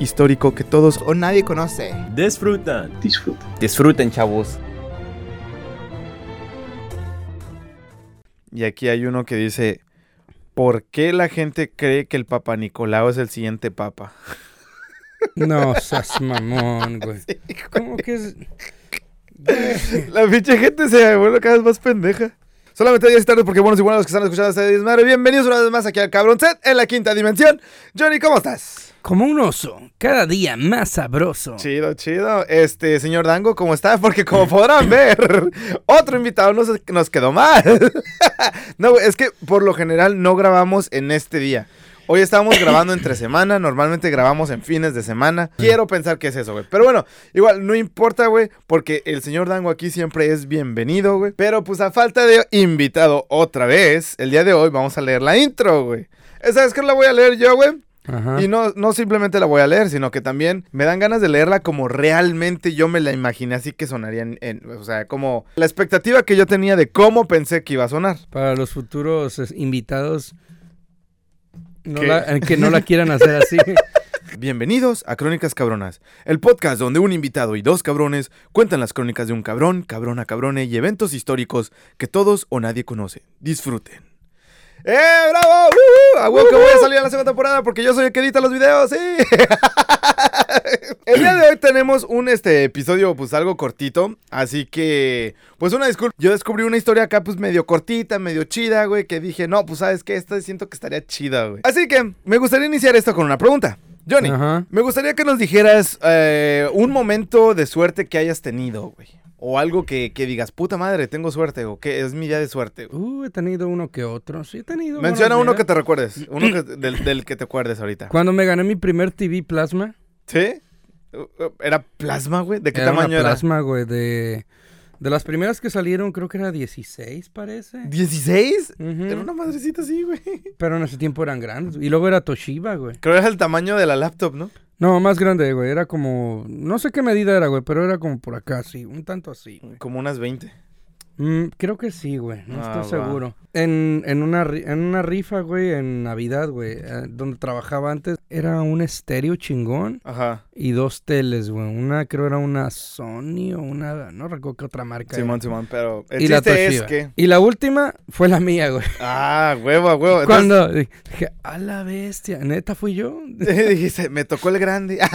Histórico que todos O nadie conoce. disfrutan. Disfruta. disfruten, chavos. Y aquí hay uno que dice, ¿por qué la gente cree que el Papa Nicolau es el siguiente papa? No, seas mamón, güey. ¿Cómo que es? La pinche gente se vuelve cada vez más pendeja. Solamente 10 tardes porque buenos y buenos los que están escuchando este desmadre. Bienvenidos una vez más aquí al Cabrón Set en la quinta dimensión. Johnny, ¿cómo estás? Como un oso, cada día más sabroso. Chido, chido. Este, señor Dango, ¿cómo está? Porque como podrán ver, otro invitado nos, quedó mal. no, es que por lo general no grabamos en este día. Hoy estamos grabando entre semana, normalmente grabamos en fines de semana. Quiero pensar que es eso, güey. Pero bueno, igual no importa, güey, porque el señor Dango aquí siempre es bienvenido, güey. Pero pues a falta de invitado otra vez, el día de hoy vamos a leer la intro, güey. ¿Esa es que la voy a leer yo, güey? Ajá. Y no, no simplemente la voy a leer, sino que también me dan ganas de leerla como realmente yo me la imaginé así que sonaría en, en- o sea, como la expectativa que yo tenía de cómo pensé que iba a sonar. Para los futuros invitados no la- eh, que no la quieran hacer así. Bienvenidos a Crónicas Cabronas, el podcast donde un invitado y dos cabrones cuentan las crónicas de un cabrón, cabrona, cabrone y eventos históricos que todos o nadie conoce. Disfruten. ¡Eh, bravo! ¡Uh! A huevo que voy a salir a la segunda temporada porque yo soy el que edita los videos, ¡sí! el día de hoy tenemos un este episodio pues algo cortito, así que pues una disculpa. Yo descubrí una historia acá pues medio cortita, medio chida, güey, que dije, no, pues sabes que esta siento que estaría chida, güey. Así que me gustaría iniciar esto con una pregunta. Johnny, me gustaría que nos dijeras eh, un momento de suerte que hayas tenido, güey. O algo que, que digas, puta madre, tengo suerte, o que es mi día de suerte. Uh, he tenido uno que otro. Sí, he tenido. Menciona uno que te recuerdes, uno que- del, del que te acuerdes ahorita. Cuando me gané mi primer TV plasma. ¿Sí? Uh, uh, ¿Era plasma, güey? ¿De qué era una tamaño era? plasma, güey, de... De las primeras que salieron, creo que era 16, parece. ¿16? Ujú. Era una madrecita así, güey. Pero en ese tiempo eran grandes. Y luego era Toshiba, güey. Creo que era el tamaño de la laptop, ¿no? No, más grande, güey. Era como. No sé qué medida era, güey, pero era como por acá, sí. Un tanto así. Como unas 20. Mm, creo que sí, güey. No Ah, estoy va. seguro. En, en, una, en una rifa, güey, en Navidad, güey, eh, donde trabajaba antes, era un estéreo chingón Ajá. y dos teles, güey. Una creo era una Sony o una. No recuerdo qué otra marca. era. Simón, Simón, pero el Y la es que... Y la última fue la mía, güey. Ah, huevo, huevo. Entonces, Cuando dije, a la bestia, neta fui yo. dijiste, me tocó el grande.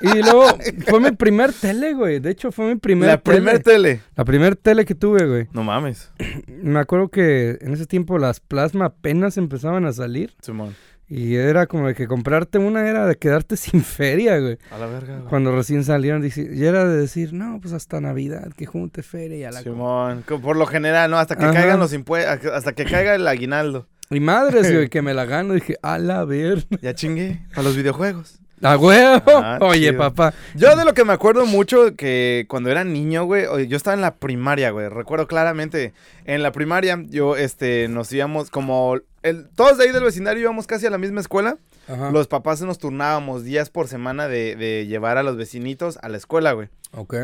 Y luego fue mi primer tele, güey. De hecho, fue mi primer la primer tele. tele. La primer tele que tuve, güey. No mames. Me acuerdo que en ese tiempo las plasma apenas empezaban a salir. Simón. Y era como de que comprarte una era de quedarte sin feria, güey. A la verga, güey. Cuando recién salieron, dice- y era de decir, no, pues hasta Navidad, que junte feria y a la... co-". Simón, por lo general, ¿no? Hasta que Ajá. caigan los impuestos, hasta que caiga el aguinaldo. Y madres, güey, que me la gano. Dije, a la ver. Ya chingué a los videojuegos. ¡A huevo! Ah, Oye, chido. papá. Yo de lo que me acuerdo mucho que cuando era niño, güey, yo estaba en la primaria, güey. Recuerdo claramente, en la primaria yo, este, nos íbamos como... El, todos de ahí del vecindario íbamos casi a la misma escuela. Ajá. Los papás nos turnábamos días por semana de, de llevar a los vecinitos a la escuela, güey. Ok.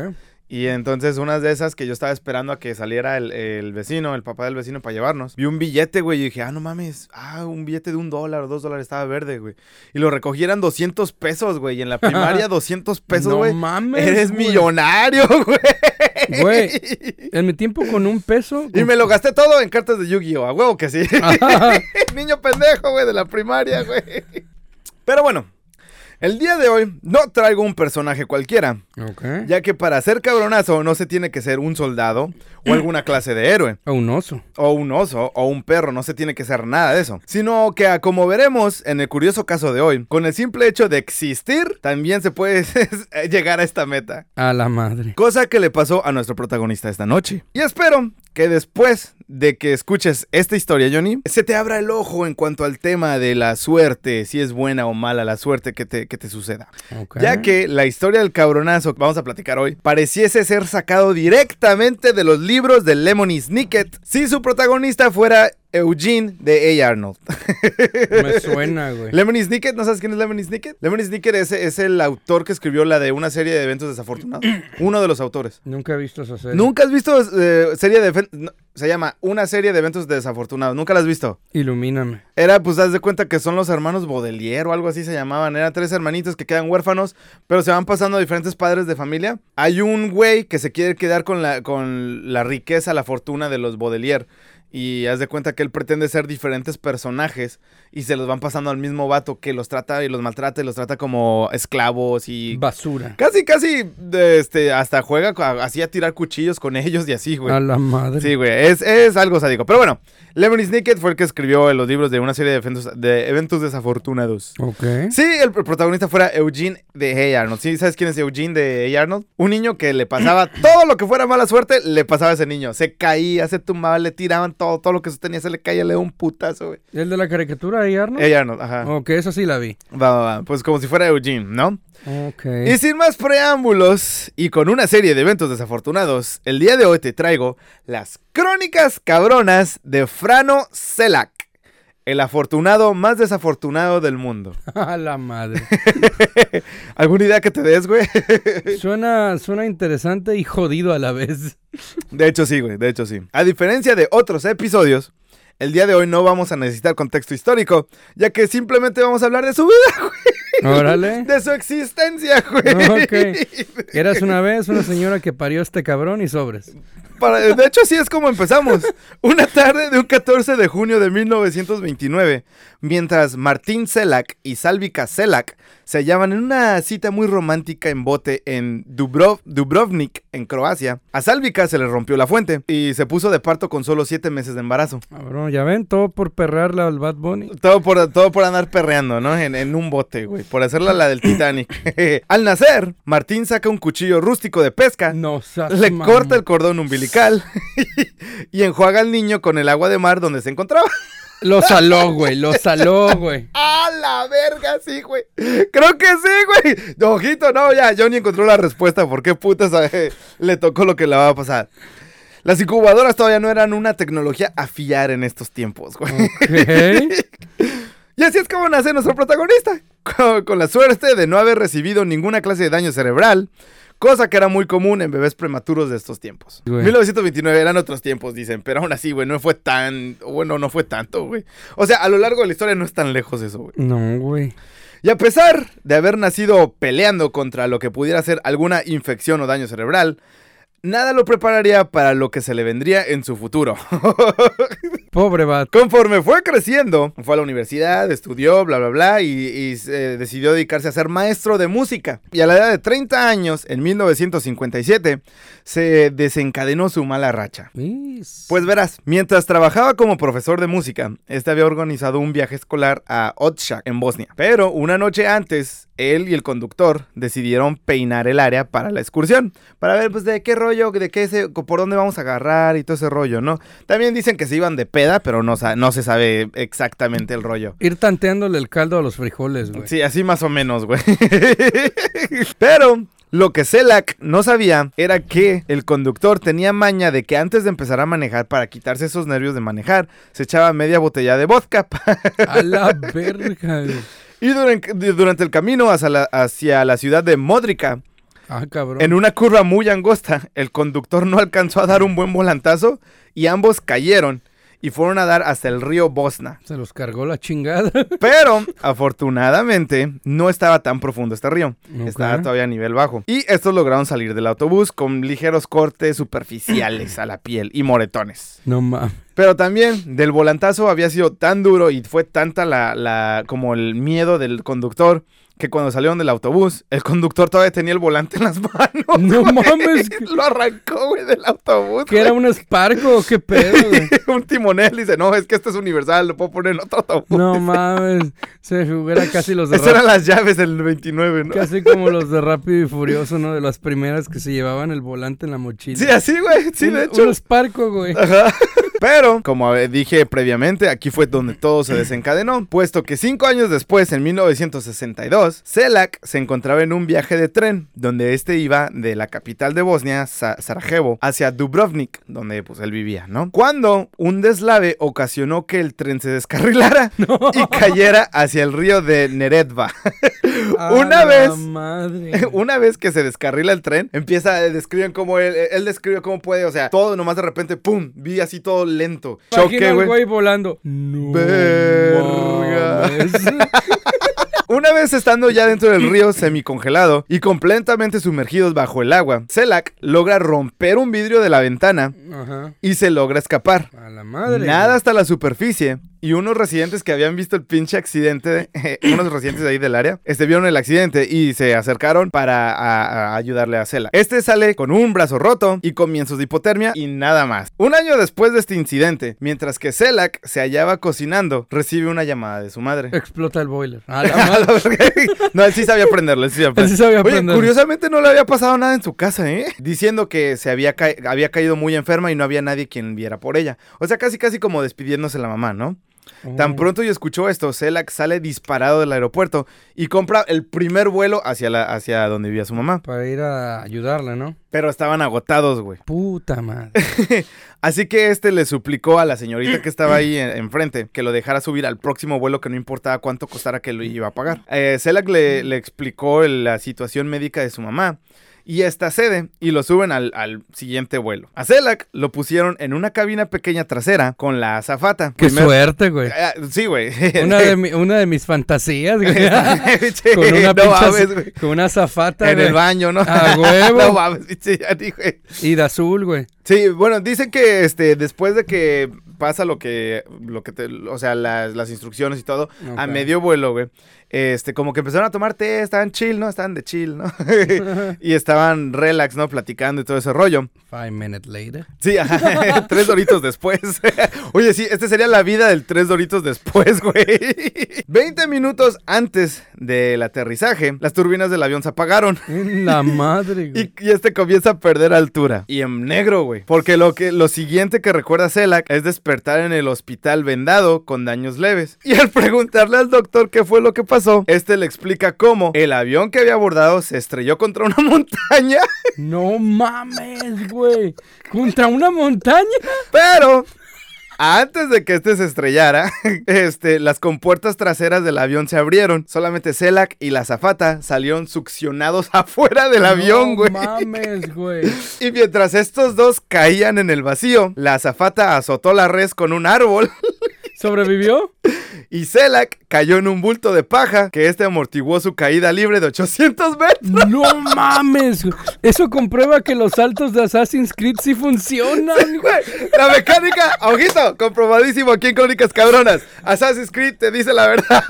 Y entonces unas de esas que yo estaba esperando a que saliera el, el vecino, el papá del vecino para llevarnos. Vi un billete, güey, y dije, ah, no mames, ah, un billete de un dólar o dos dólares estaba verde, güey. Y lo recogieran 200 pesos, güey. Y en la primaria 200 pesos, No güey. mames, Eres güey. millonario, güey. Güey, en mi tiempo con un peso... Y me lo gasté todo en cartas de Yu-Gi-Oh! A huevo que sí. Niño pendejo, güey, de la primaria, güey. Pero bueno, el día de hoy no traigo un personaje cualquiera. Ok. Ya que para ser cabronazo no se tiene que ser un soldado o alguna clase de héroe, A un oso. o un oso, o un perro, no se tiene que ser nada de eso. Sino que, a como veremos en el curioso caso de hoy, con el simple hecho de existir, también se puede llegar a esta meta. A la madre. Cosa que le pasó a nuestro protagonista esta noche. Y espero que después de que escuches esta historia, Johnny, se te abra el ojo en cuanto al tema de la suerte, si es buena o mala la suerte que te, te, que te suceda. Ya que la historia del cabronazo que vamos a platicar hoy pareciese ser sacado directamente de los libros de Lemony Snicket si su protagonista fuera Eugene de A. Arnold. Me suena, güey. Lemony Snicket, ¿no sabes quién es Lemony Snicket? Lemony Snicket es, es el autor que escribió la de una serie de eventos desafortunados. Uno de los autores. Nunca he visto esa serie. ¿Nunca has visto eh, serie de no, se llama Una serie de eventos desafortunados. ¿Nunca la has visto? Ilumíname. Era, pues, haz de cuenta que son los hermanos Baudelaire o algo así se llamaban. Eran tres hermanitos que quedan huérfanos, pero se van pasando a diferentes padres de familia. Hay un güey que se quiere quedar con la, con la riqueza, la fortuna de los Baudelaire. Y haz de cuenta que él pretende ser diferentes personajes y se los van pasando al mismo vato que los trata y los maltrata y los trata como esclavos y... Basura. Casi, casi, este, hasta juega a- así a tirar cuchillos con ellos y así, güey. A la madre. Sí, güey, es, es algo sádico. Pero bueno, Lemony Snicket fue el que escribió los libros de una serie de eventos, de eventos desafortunados. Ok. Sí, el, pr- protagonista fuera Eugene de A. Arnold. ¿Sí? ¿Sabes quién es Eugene de A. Arnold? Un niño que le pasaba todo lo que fuera mala suerte, le pasaba a ese niño. Se caía, se tumbaba, le tiraban todo, todo lo que sostenía, se le caía, le daba un putazo, güey. ¿El de la caricatura ahí, Arnold? A. Arnold, ajá. Ok, eso sí la vi. Va, va, va. Pues como si fuera Eugene, ¿no? Ok. Y sin más preámbulos, y con una serie de eventos desafortunados, el día de hoy te traigo las crónicas cabronas de Frano Selak, el afortunado más desafortunado del mundo. A la madre. ¿Alguna idea que te des, güey? Suena, suena interesante y jodido a la vez. De hecho sí, güey, de hecho sí. A diferencia de otros episodios, el día de hoy no vamos a necesitar contexto histórico, ya que simplemente vamos a hablar de su vida, güey, Órale. de su existencia, güey. Ok. Eras una vez una señora que parió este cabrón y sobres. Para- de hecho, así es como empezamos. Una tarde de un 14 de junio de 1929, mientras Martín Selak y Salvika Selak se hallaban en una cita muy romántica en bote en Dubrov- Dubrovnik, en Croacia, a Salvika se le rompió la fuente y se puso de parto con solo 7 meses de embarazo. Cabrón, ya ven, todo por perrarle al Bad Bunny. Todo por, todo por andar perreando, ¿no? En, en un bote, güey. Por hacerla la del Titanic. Al nacer, Martín saca un cuchillo rústico de pesca. No, Le corta el cordón umbilical y enjuaga al niño con el agua de mar donde se encontraba. Lo saló, güey, lo saló, güey. ¡A la verga, sí, güey! Creo que sí, güey. Ojito, no, ya, Johnny encontró la respuesta. ¿Por qué putas eh, le tocó lo que le va a pasar? Las incubadoras todavía no eran una tecnología a fiar en estos tiempos, güey. Y así es como nace nuestro protagonista, con, con la suerte de no haber recibido ninguna clase de daño cerebral, cosa que era muy común en bebés prematuros de estos tiempos. Güey. 1929 eran otros tiempos, dicen, pero aún así, güey, no fue tan, bueno, no fue tanto, güey. O sea, a lo largo de la historia no es tan lejos eso, güey. No, güey. Y a pesar de haber nacido peleando contra lo que pudiera ser alguna infección o daño cerebral, nada lo prepararía para lo que se le vendría en su futuro. Pobre Bad. Conforme fue creciendo, fue a la universidad, estudió, bla, bla, bla, y, y, eh, decidió dedicarse a ser maestro de música. Y a la edad de 30 años, en 1957, se desencadenó su mala racha. Pues verás, mientras trabajaba como profesor de música, este había organizado un viaje escolar a Otshak, en Bosnia. Pero una noche antes, él y el conductor decidieron peinar el área para la excursión, para ver pues de qué rollo, de qué se, por dónde vamos a agarrar y todo ese rollo, ¿no? También dicen que se iban de peda, pero no, se sabe exactamente el rollo. Ir tanteándole el caldo a los frijoles, güey. Sí, así más o menos, güey. Pero lo que Selak no sabía era que el conductor tenía maña de que antes de empezar a manejar, para quitarse esos nervios de manejar, se echaba media botella de vodka. A la verga, y durante, el camino hacia la, hacia la ciudad de Modrica, Ah, en una curva muy angosta, el conductor no alcanzó a dar un buen volantazo y ambos cayeron y fueron a dar hasta el río Bosna. Se los cargó la chingada. Pero, afortunadamente, no estaba tan profundo este río. Ok. Estaba todavía a nivel bajo. Y estos lograron salir del autobús con ligeros cortes superficiales a la piel y moretones. No mames. Pero también del volantazo había sido tan duro y fue tanta la, la como el miedo del conductor que cuando salieron del autobús, el conductor todavía tenía el volante en las manos. No güey. mames. Lo arrancó, güey, del autobús. ¿Qué era un Sparco o qué pedo, güey? un timonel dice, no, es que este es universal, lo puedo poner en otro autobús. No mames. Se figura casi los de Esas eran las llaves del 29, ¿no? Casi como los de Rápido y Furioso, ¿no? De las primeras que se llevaban el volante en la mochila. Sí, así, güey. Sí, Un- de hecho. Un Sparco, güey. Ajá. Pero, como dije previamente, aquí fue donde todo se desencadenó, puesto que cinco años después, en 1962, Selak se encontraba en un viaje de tren, donde este iba de la capital de Bosnia, Sa- Sarajevo, hacia Dubrovnik, donde pues él vivía, ¿no? Cuando un deslave ocasionó que el tren se descarrilara y cayera hacia el río de Neretva. Una vez- madre. Una vez que se descarrila el tren, empieza, describen cómo él, él describe cómo puede, o sea, todo nomás de repente, pum, vi así todo lento. Imagina Choque, güey. güey volando. No Verga. Una vez estando ya dentro del río semicongelado y completamente sumergidos bajo el agua, Selak logra romper un vidrio de la ventana Ajá. y se logra escapar. A la madre. Nada hasta la superficie. Y unos residentes que habían visto el pinche accidente, unos residentes de ahí del área, este, vieron el accidente y se acercaron para a- a ayudarle a Selak. Este sale con un brazo roto y comienzos de hipotermia y nada más. Un año después de este incidente, mientras que Selak se hallaba cocinando, recibe una llamada de su madre. Explota el boiler. A la madre. No, él sí sabía aprenderlo, él sí sabía Él sí sabía Oye, aprenderlo. curiosamente no le había pasado nada en su casa, ¿eh? Diciendo que se había, ca- había caído muy enferma y no había nadie quien viera por ella. O sea, casi casi como despidiéndose la mamá, ¿no? Tan Oh. pronto y escuchó esto, Selak sale disparado del aeropuerto y compra el primer vuelo hacia, la, hacia donde vivía su mamá. Para ir a ayudarla, ¿no? Pero estaban agotados, güey. Puta madre. Así que este le suplicó a la señorita que estaba ahí en- enfrente que lo dejara subir al próximo vuelo que no importaba cuánto costara que lo iba a pagar. Eh, Selak le, le explicó la situación médica de su mamá. Y esta cede y lo suben al, al siguiente vuelo. A Selak lo pusieron en una cabina pequeña trasera con la azafata. Qué suerte, güey. Ah, sí, güey. Una de, mi- una de mis fantasías, güey. Con una no pinche güey. con una zafata En güey, el baño, ¿no? A huevo. no mames, pinche, ya dije. y de azul, güey. Sí, bueno, dicen que este después de que pasa lo que lo que te, o sea, las, las instrucciones y todo, a medio vuelo, güey. Este, como que empezaron a tomar té, estaban chill, ¿no? Estaban de chill, ¿no? y estaban relax, ¿no? Platicando y todo ese rollo. Five minutes later. Sí, ajá, tres doritos después. Oye, sí, este sería la vida del tres doritos después, güey. Veinte minutos antes del aterrizaje, las turbinas del avión se apagaron. En la madre, güey. Y, y este comienza a perder altura. Y en negro, güey. Porque lo, que, lo siguiente que recuerda Selak es despertar en el hospital vendado con daños leves. Y al preguntarle al doctor qué fue lo que pasó, este le explica cómo el avión que había abordado se estrelló contra una montaña, No mames, güey. Contra una montaña. pero... Antes de que este se estrellara, este, las compuertas traseras del avión se abrieron. Solamente Selak y la azafata salieron succionados afuera del avión, no güey. mames, güey. Y mientras estos dos caían en el vacío, la azafata azotó la res con un árbol ¿Sobrevivió? Y Selak cayó en un bulto de paja que este amortiguó su caída libre de 800 metros. No mames. Eso comprueba que los saltos de Assassin's Creed sí funcionan, güey. Güey, La mecánica, ojito, comprobadísimo aquí en Crónicas Cabronas. Assassin's Creed te dice la verdad.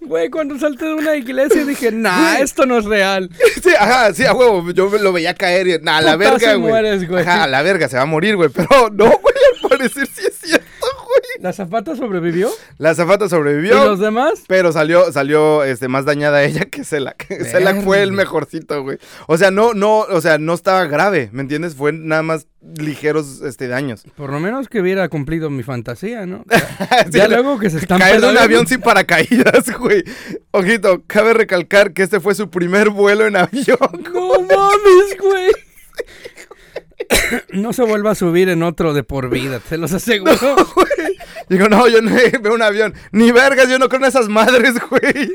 Güey, cuando salté de una iglesia dije, nah, esto no es real. Sí, ajá, sí, a huevo. Yo lo veía caer y, nah, a la verga, güey. Ajá, a la verga, se va a morir, güey. Pero no, güey, al parecer sí es cierto. ¿La zapata sobrevivió? La azafata sobrevivió. ¿Y los demás? Pero salió, salió este, más dañada ella que Selak. Selak fue el mejorcito, güey. O sea, no, no, o sea, no estaba grave, ¿me entiendes? Fue nada más ligeros este, daños. Por lo menos que hubiera cumplido mi fantasía, ¿no? Sí, ya luego que se están Caer de un avión sin paracaídas, güey. Ojito, cabe recalcar que este fue su primer vuelo en avión. No mames, güey. No se vuelva a subir en otro de por vida, te los aseguro. güey. Digo, no, yo no veo un avión. Ni vergas, yo no creo en esas madres, güey.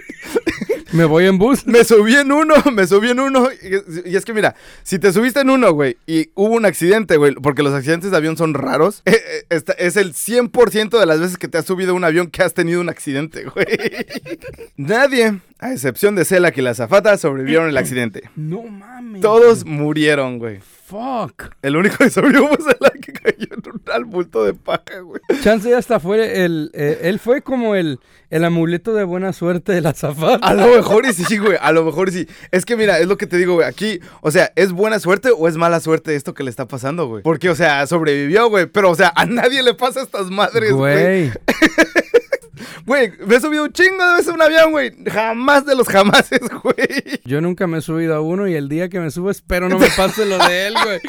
Me voy en bus. Me subí en uno, me subí en uno. Y, y es que mira, si te subiste en uno, güey, y hubo un accidente, güey, porque los accidentes de avión son raros, eh, eh, esta- es el 100% de las veces que te has subido a un avión que has tenido un accidente, güey. Nadie, a excepción de Selak y la zafata, sobrevivieron el accidente. No mames. Todos murieron, güey. Fuck. El único que sobrevivió fue Selak que cayó en un al bulto de paja, güey. Chance hasta fue el. eh, él fue como el, el amuleto de buena suerte de la zafata. A lo mejor y sí, güey. A lo mejor y sí. Es que mira, es lo que te digo, güey. Aquí, o sea, ¿es buena suerte o es mala suerte esto que le está pasando, güey? Porque, o sea, sobrevivió, güey. Pero, o sea, a nadie le pasa estas madres, güey. Güey. Güey, me he subido un chingo de veces a un avión, güey. Jamás de los jamases, güey. Yo nunca me he subido a uno y el día que me subo espero no me pase lo de él, güey.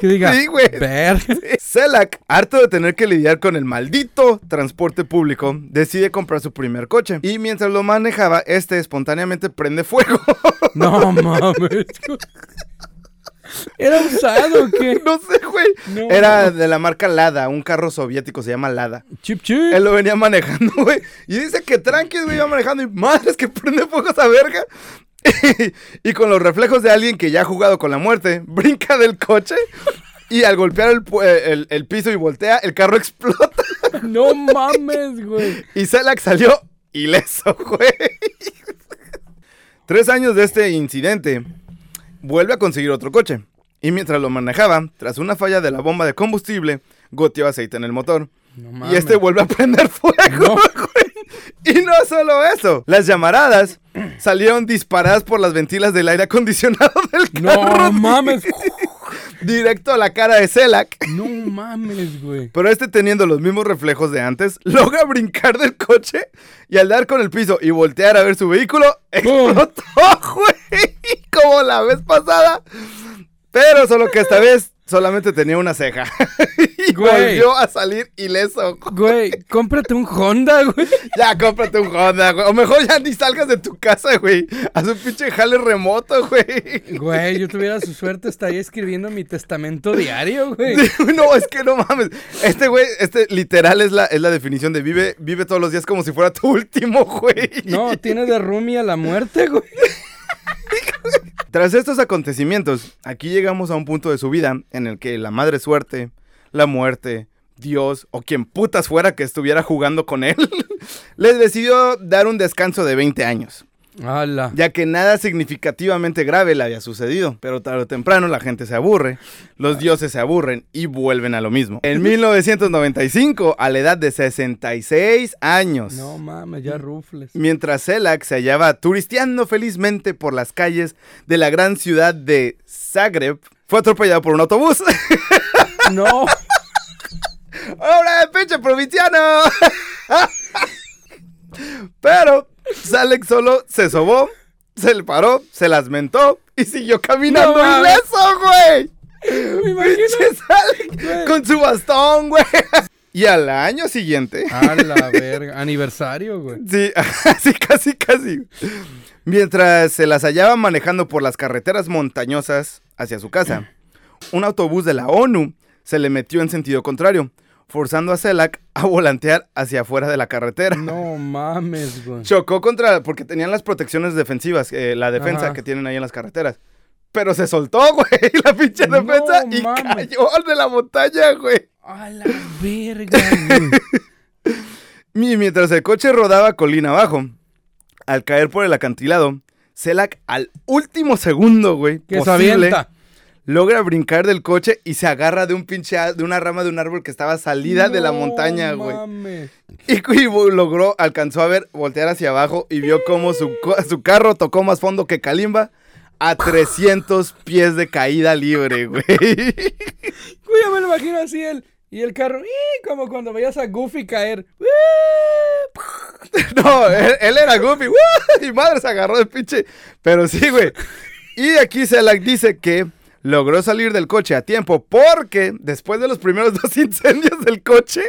Que diga, Sí, güey. ver. Selak, harto de tener que lidiar con el maldito transporte público, decide comprar su primer coche. Y mientras lo manejaba, este espontáneamente prende fuego. No mames. ¿Era usado o qué? no sé, güey. No. Era de la marca Lada, un carro soviético, se llama Lada. Chip chip. Él lo venía manejando, güey. Y dice que tranqui, güey, iba manejando. Y madres que prende fuego esa verga. y con los reflejos de alguien que ya ha jugado con la muerte, brinca del coche. Y al golpear el, eh, el- el piso y voltea, el carro explota. No mames, güey. Y Selak salió ileso, güey. Tres años de este incidente, vuelve a conseguir otro coche. Y mientras lo manejaba, tras una falla de la bomba de combustible, goteó aceite en el motor. No Y este vuelve a prender fuego, No. Y no solo eso, las llamaradas salieron disparadas por las ventilas del aire acondicionado del carro. No mames. Directo a la cara de Selak. No mames, güey. Pero este teniendo los mismos reflejos de antes, logra brincar del coche y al dar con el piso y voltear a ver su vehículo, explotó, güey, como la vez pasada. Pero solo que esta vez solamente tenía una ceja. y Güey. volvió a salir ileso. Güey, cómprate un Honda, güey. Ya, cómprate un Honda, güey. O mejor ya ni salgas de tu casa, güey. Haz un pinche jale remoto, güey. Güey, yo tuviera su suerte, estaría escribiendo mi testamento diario, güey. No, es que no mames. Este güey, este literal es la, es la definición de vive, vive todos los días como si fuera tu último, güey. No, tiene de roomie a la muerte, güey. Tras estos acontecimientos, aquí llegamos a un punto de su vida en el que la madre suerte, la muerte, Dios o quien putas fuera que estuviera jugando con él, les decidió dar un descanso de 20 años. Ya que nada significativamente grave le había sucedido. Pero tarde o temprano la gente se aburre, los dioses se aburren y vuelven a lo mismo. En 1995, a la edad de 66 años, No mames, ya rufles. mientras Selak se hallaba turisteando felizmente por las calles de la gran ciudad de Zagreb, fue atropellado por un autobús. No. ¡Hombre, pinche provinciano! Pero Salek solo se sobó, se le paró, se las mentó y siguió caminando No ileso, güey. Me imagino. Con su bastón, güey. Y al año siguiente, A la verga. Aniversario, güey. sí, así casi, casi. Mientras se las hallaba manejando por las carreteras montañosas hacia su casa, un autobús de la ONU se le metió en sentido contrario, forzando a Selak a volantear hacia afuera de la carretera. No mames, güey. Chocó contra, porque tenían las protecciones defensivas, eh, la defensa Ajá. que tienen ahí en las carreteras. Pero se soltó, güey, la pinche No defensa y mames. cayó de la montaña, güey. A la verga, güey. Y mientras el coche rodaba colina abajo, al caer por el acantilado, Selak al último segundo, güey, Que se posible, avienta. Logra brincar del coche y se agarra de un pinche, de una rama de un árbol que estaba salida de la montaña, güey. Y, vo- logró, alcanzó a ver, voltear hacia abajo y vio cómo su, su carro tocó más fondo que Kalimba a 300 pies de caída libre, güey. Güey, me lo imagino así él. Y el carro, ¡ih! como cuando veías a Goofy caer. No, él, él era Goofy. ¡Woo! Y madre se agarró de pinche. Pero sí, güey. Y aquí Selak dice que logró salir del coche a tiempo porque después de los primeros dos incendios del coche,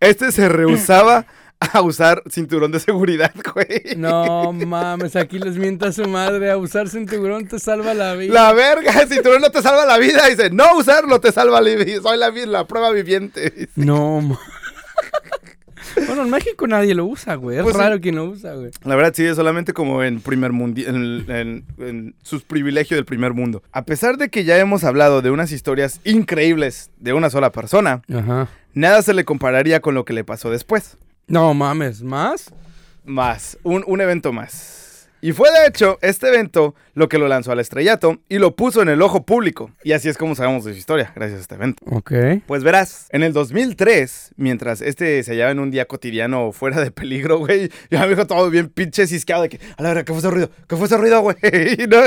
este se rehusaba a usar cinturón de seguridad, güey. No mames, aquí les mienta a su madre. A usar cinturón te salva la vida. La verga, el cinturón no te salva la vida. Dice, no usarlo te salva la vida. Soy la, la prueba viviente. No, ma- Bueno, en México nadie lo usa, güey. Es Pues sí. raro quien lo usa, güey. La verdad, sí, es solamente como en primer mundo, en, en- en sus privilegios del primer mundo. A pesar de que ya hemos hablado de unas historias increíbles de una sola persona, Ajá. nada se le compararía con lo que le pasó después. No mames, ¿más? Más, un, un evento más. Y fue de hecho este evento lo que lo lanzó al estrellato y lo puso en el ojo público. Y así es como sabemos de su historia, gracias a este evento. Ok. Pues verás, en el 2003, mientras este se hallaba en un día cotidiano fuera de peligro, güey, ya me dijo todo bien pinche cisqueado de que, a la verdad, ¿qué fue ese ruido? ¿Qué fue ese ruido, güey? No,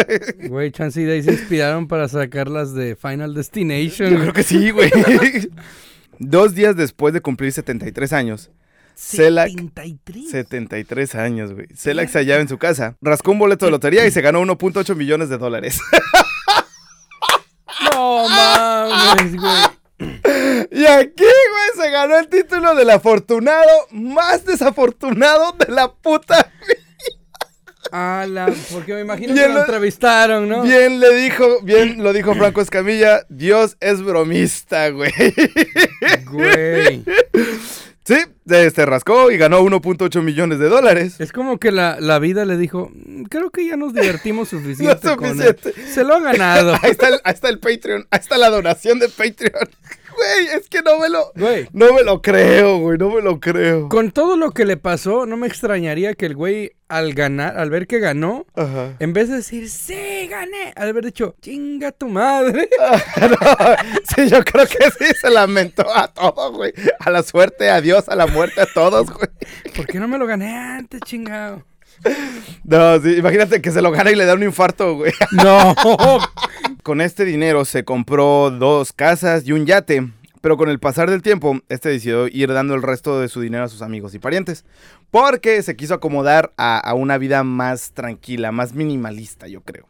Güey, Chance y Day se inspiraron para sacarlas de Final Destination. yo creo que sí, güey. Dos días después de cumplir 73 años, Selak 73. 73 años, güey. Selak se hallaba en su casa, rascó un boleto de lotería y se ganó 1.8 millones de dólares. No mames, güey. Y aquí, güey, se ganó el título del afortunado más desafortunado de la puta. Ala, porque me imagino Bien que lo lo- entrevistaron, ¿no? Bien le dijo, bien lo dijo Franco Escamilla, Dios es bromista, güey. Güey. Sí, se rascó y ganó 1.8 millones de dólares. Es como que la, la vida le dijo, "Mm, creo que ya nos divertimos suficiente, No con él". suficiente. Se lo ha ganado. Ahí está, el, ahí está el Patreon, ahí está la donación de Patreon. Güey, es que no me lo, Güey, no me lo creo, güey, no me lo creo. con todo lo que le pasó, no me extrañaría que el güey al ganar, al ver que ganó, Ajá. en vez de decir, sí, gané, al haber dicho, chinga tu madre. Sí, yo creo que sí se lamentó a todo, güey. A la suerte, a Dios, a la muerte, a todos, güey. ¿Por qué no me lo gané antes, chingado? No, sí, imagínate que se lo gana y le da un infarto, güey. No. Con este dinero se compró dos casas y un yate, pero con el pasar del tiempo, este decidió ir dando el resto de su dinero a sus amigos y parientes, porque se quiso acomodar a, a una vida más tranquila, más minimalista, yo creo.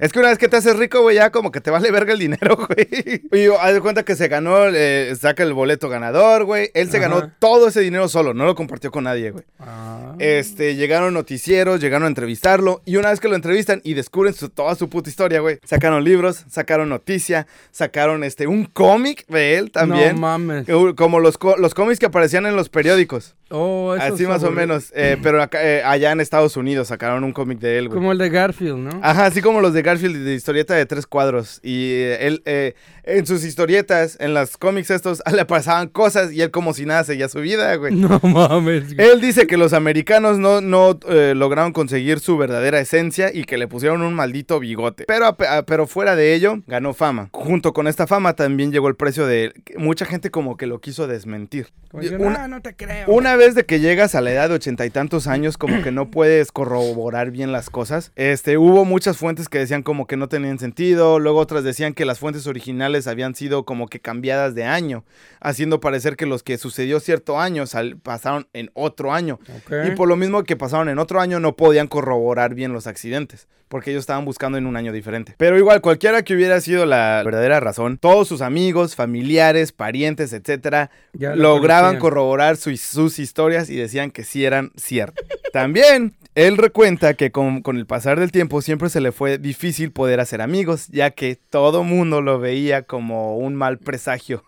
Es que una vez que te haces rico, güey, ya como que te vale verga el dinero, güey. Y yo, haz de cuenta que se ganó, eh, saca el boleto ganador, güey. Él se Ajá. ganó todo ese dinero solo, no lo compartió con nadie, güey. Ah. Este, llegaron noticieros, llegaron a entrevistarlo. Y una vez que lo entrevistan y descubren su- toda su puta historia, güey. Sacaron libros, sacaron noticia, sacaron este, un cómic de él también. No mames. como los, los cómics que aparecían en los periódicos. Oh, eso Así más o menos. eh, pero acá, eh, allá en Estados Unidos sacaron un cómic de él, güey. Como el de Garfield, ¿no? Ajá, así como los de Garfield de historieta de tres cuadros. Y eh, él, eh, en sus historietas, en los cómics estos, le pasaban cosas y él como si nada seguía su vida, güey. No mames. güey. Él dice que los americanos no, no eh, lograron conseguir su verdadera esencia y que le pusieron un maldito bigote. Pero, a pe- a- pero fuera de ello, ganó fama. Junto con esta fama también llegó el precio de... Mucha gente como que lo quiso desmentir. Como Una- no, no te creo. una vez de que llegas a la edad de ochenta y tantos años, como que no puedes corroborar bien las cosas. Este, hubo muchas fuentes que decían como que no tenían sentido, luego otras decían que las fuentes originales habían sido como que cambiadas de año, haciendo parecer que los que sucedió cierto año sal- pasaron en otro año. Y por lo mismo que pasaron en otro año, no podían corroborar bien los accidentes, porque ellos estaban buscando en un año diferente. Pero igual, cualquiera que hubiera sido la verdadera razón, todos sus amigos, familiares, parientes, etcétera, Ya lograban corroborar su- sus historias y decían que sí eran ciertas. También, él recuenta que con, con el pasar del tiempo siempre se le fue difícil poder hacer amigos, ya que todo mundo lo veía como un mal presagio.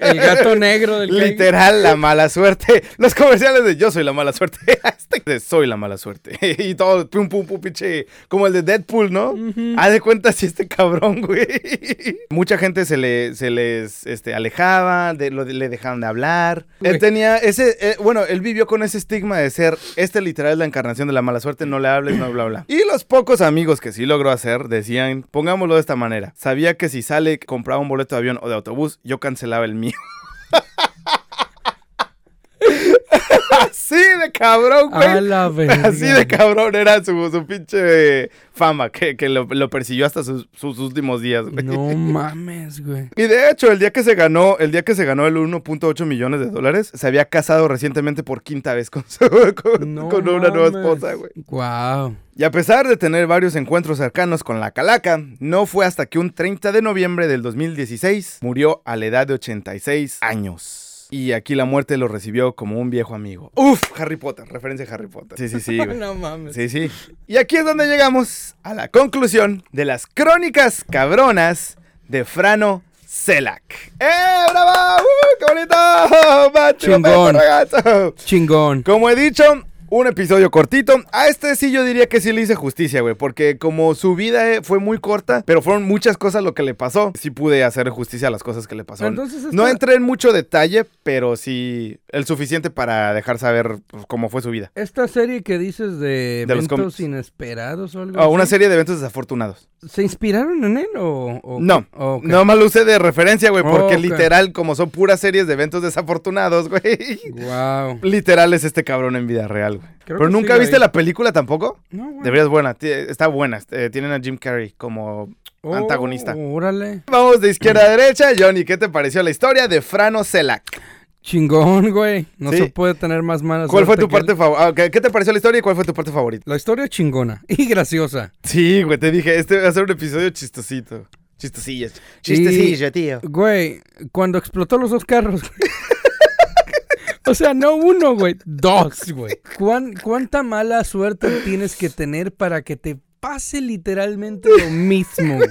El gato negro del Literal, la mala suerte. Los comerciales de yo soy la mala suerte. Este soy la mala suerte. Y todo, pum, pum, pum, pinche. Como el de Deadpool, ¿no? Ujú. Haz de cuenta si este cabrón, güey. Mucha gente se, le, se les este, alejaba, de, lo, le dejaban de hablar. Él Güey. tenía ese. eh, bueno, él vivió con ese estigma de ser. Este literal es la encarnación de la mala suerte, no le hables, no bla, bla. Y los pocos amigos que sí logró hacer decían, pongámoslo de esta manera. Sabía que si sale, compraba un boleto de avión o de autobús, yo cancelaba el mío. Así de cabrón, güey. A la verga. Así de cabrón era su, su pinche fama que, que lo, lo persiguió hasta sus, sus últimos días, güey. No mames, güey. Y de hecho, el día que se ganó, el día que se ganó el 1.8 millones de dólares, se había casado recientemente por quinta vez con, su- con, No con una nueva esposa, güey. Wow. Y a pesar de tener varios encuentros cercanos con la calaca, no fue hasta que un 30 de noviembre del 2016 murió a la edad de 86 años. Y aquí la muerte lo recibió como un viejo amigo. Uf, Harry Potter, referencia a Harry Potter. Sí, sí, sí. güey. No mames. Sí, sí. Y aquí es donde llegamos a la conclusión de las crónicas cabronas de Frano Selak. ¡Eh, bravo! ¡Uh, qué bonito! ¡Macho, Chingón. ragazzo! Chingón. Como he dicho, un episodio cortito. A este sí yo diría que sí le hice justicia, güey. Porque como su vida eh, fue muy corta, pero fueron muchas cosas lo que le pasó, sí pude hacer justicia a las cosas que le. Entonces esta- No entré en mucho detalle, pero sí el suficiente para dejar saber pues, cómo fue su vida. Esta serie que dices de, eventos inesperados o algo Ah, una serie de eventos desafortunados. ¿Se inspiraron en él o...? o- No, o qué? no más lo usé de referencia, güey, porque literal, como son puras series de eventos desafortunados, güey. Wow. Literal es este cabrón en vida real, güey. Pero nunca sí, viste ahí. la película tampoco? No, güey. Deberías buena, está buena. eh, tienen a Jim Carrey como Oh, antagonista. Órale. Vamos de izquierda a derecha. Johnny, ¿qué te pareció la historia de Frano Selak? Chingón, güey. No Sí. se puede tener más malas. ¿Cuál fue tu parte favorita? ¿Qué te pareció la historia y cuál fue tu parte favorita? La historia chingona y graciosa. Sí, güey, te dije, este va a ser un episodio chistosito. Chistecillas. Chistecillo, tío. Güey, cuando explotó los dos carros. o sea, no uno, güey, dos, güey. ¿Cuán- ¿Cuánta mala suerte tienes que tener para que te pase literalmente lo mismo, güey?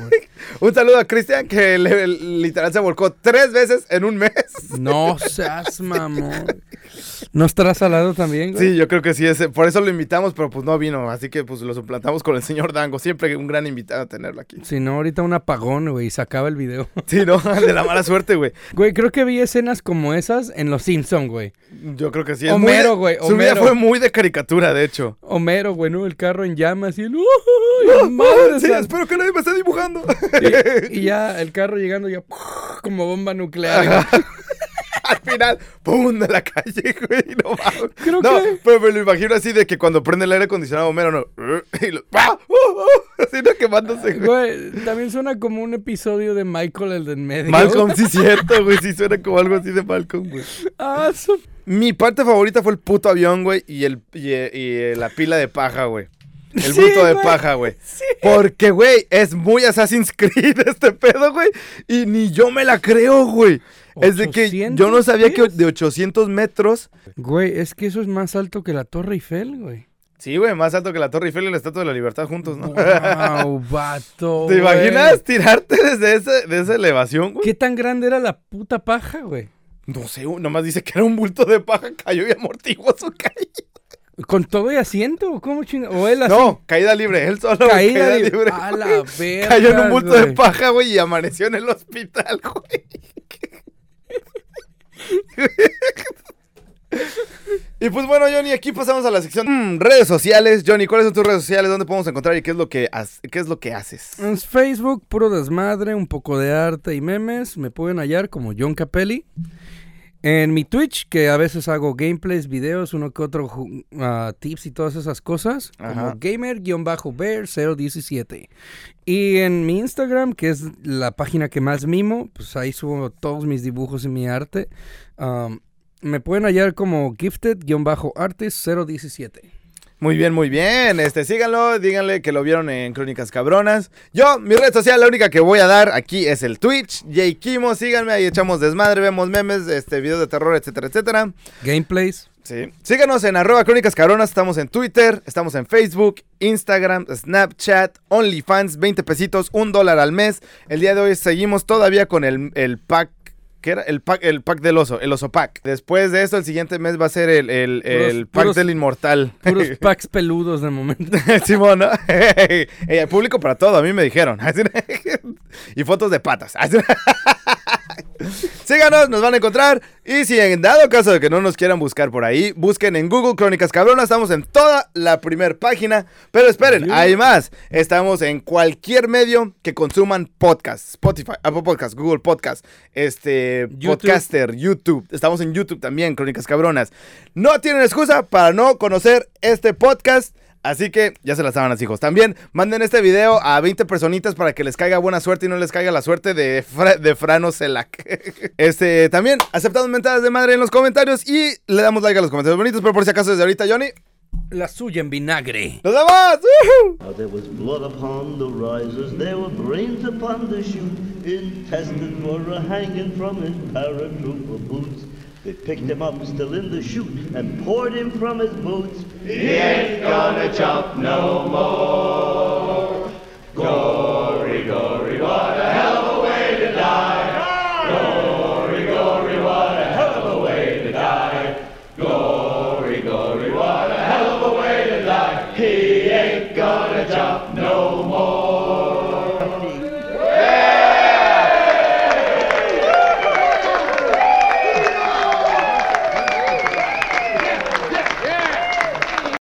Un saludo a Cristian que le- literal se volcó tres veces en un mes. No seas mamón. ¿No estarás al lado también, güey? Sí, yo creo que sí, ese, por eso lo invitamos, pero pues no vino, así que pues lo suplantamos con el señor Dango, siempre un gran invitado a tenerlo aquí. Si no, ahorita un apagón, güey, y se acaba el video. Sí, no, de la mala suerte, güey. Güey, creo que vi escenas como esas en Los Simpson, güey. Yo creo que sí. es Homero, muy de- güey, Su vida Homero. fue muy de caricatura, de hecho. Homero, güey, ¿no? El carro en llamas y el... ¡Uy, madre Sí, espero que nadie me esté dibujando. Y, y ya el carro llegando ya como bomba nuclear. Al final, ¡pum! de la calle, güey. No, mames. Creo no que- pero me lo imagino así de que cuando prende el aire acondicionado, Homero, no. Y lo, ¡ah! ¡Uh! ¡Uh! Así no quemándose, güey. Güey, también suena como un episodio de Michael el de en medio. Malcolm, sí, cierto, güey. Sí, suena como algo así de Malcolm, güey. Ah, su- Mi parte favorita fue el puto avión, güey, y, el, y, y la pila de paja, güey. El Sí, bulto de güey. paja, güey. Porque, güey, es muy Assassin's Creed este pedo, güey. Y ni yo me la creo, güey. Es de que yo no sabía que 800 de 800 metros. Güey, es que eso es más alto que la Torre Eiffel, güey. Sí, güey, más alto que la Torre Eiffel y la Estatua de la Libertad juntos, ¿no? Wow, vato. ¿Te güey. imaginas tirarte desde ese, de esa elevación, güey? ¿Qué tan grande era la puta paja, güey? No sé, nomás dice que era un bulto de paja, cayó y amortiguó su caída. ¿Con todo y asiento? ¿Cómo chinga? ¿O él así? No, caída libre, él solo. caída, libre. A la verga, Cayó en un bulto de paja, güey, y amaneció en el hospital, güey. Y pues bueno, Johnny, aquí pasamos a la sección redes sociales. Johnny, ¿cuáles son tus redes sociales? ¿Dónde podemos encontrar y qué es lo que, qué es lo que haces? En Facebook, puro desmadre, un poco de arte y memes. Me pueden hallar como John Capelli. En mi Twitch, que a veces hago gameplays, videos, uno que otro ah, tips y todas esas cosas, Ajá. como gamer-bear017. Y en mi Instagram, que es la página que más mimo, pues ahí subo todos mis dibujos y mi arte. Me pueden hallar como gifted-artist017. Muy bien, muy bien. Este, síganlo, díganle que lo vieron en Crónicas Cabronas. Yo, mi red social, la única que voy a dar aquí es el Twitch. Jay Kimo, síganme, ahí echamos desmadre, vemos memes, este, videos de terror, etcétera, etcétera. Gameplays. Sí. Síganos en arroba crónicas cabronas, estamos en Twitter, estamos en Facebook, Instagram, Snapchat, OnlyFans, 20 pesitos, un dólar al mes. El día de hoy seguimos todavía con el, el pack. ¿Qué era? El pack, el pack del oso, el oso pack. Después de esto, el siguiente mes va a ser el, el- pack puros- del inmortal. Puros packs peludos de momento. Simón, ¿no? Eh, público para todo, a mí me dijeron. y fotos de patas. Síganos, nos van a encontrar. Y si en dado caso de que no nos quieran buscar por ahí, busquen en Google Crónicas Cabronas. Estamos en toda la primer página. Pero esperen, hay más. Estamos en cualquier medio que consuman podcast. Spotify, Apple Podcast, Google Podcast, este, YouTube. Podcaster, YouTube. Estamos en YouTube también, Crónicas Cabronas. No tienen excusa para no conocer este podcast. Así que ya se las saben, hijos. También manden este video a 20 personitas para que les caiga buena suerte y no les caiga la suerte de, Fra- de Frano Celac. Este, también aceptamos mentadas de madre en los comentarios y le damos like a los comentarios bonitos. Pero por si acaso, desde ahorita, Johnny, La suya en vinagre. ¡nos vemos! ¡Woohoo! Now there was blood upon the risers, there were brains upon the chute, intestine for a hanging from his paratrooper boots. They picked him up still in the chute and poured him from his boots. He ain't gonna jump no more. Gory, gory, what a hell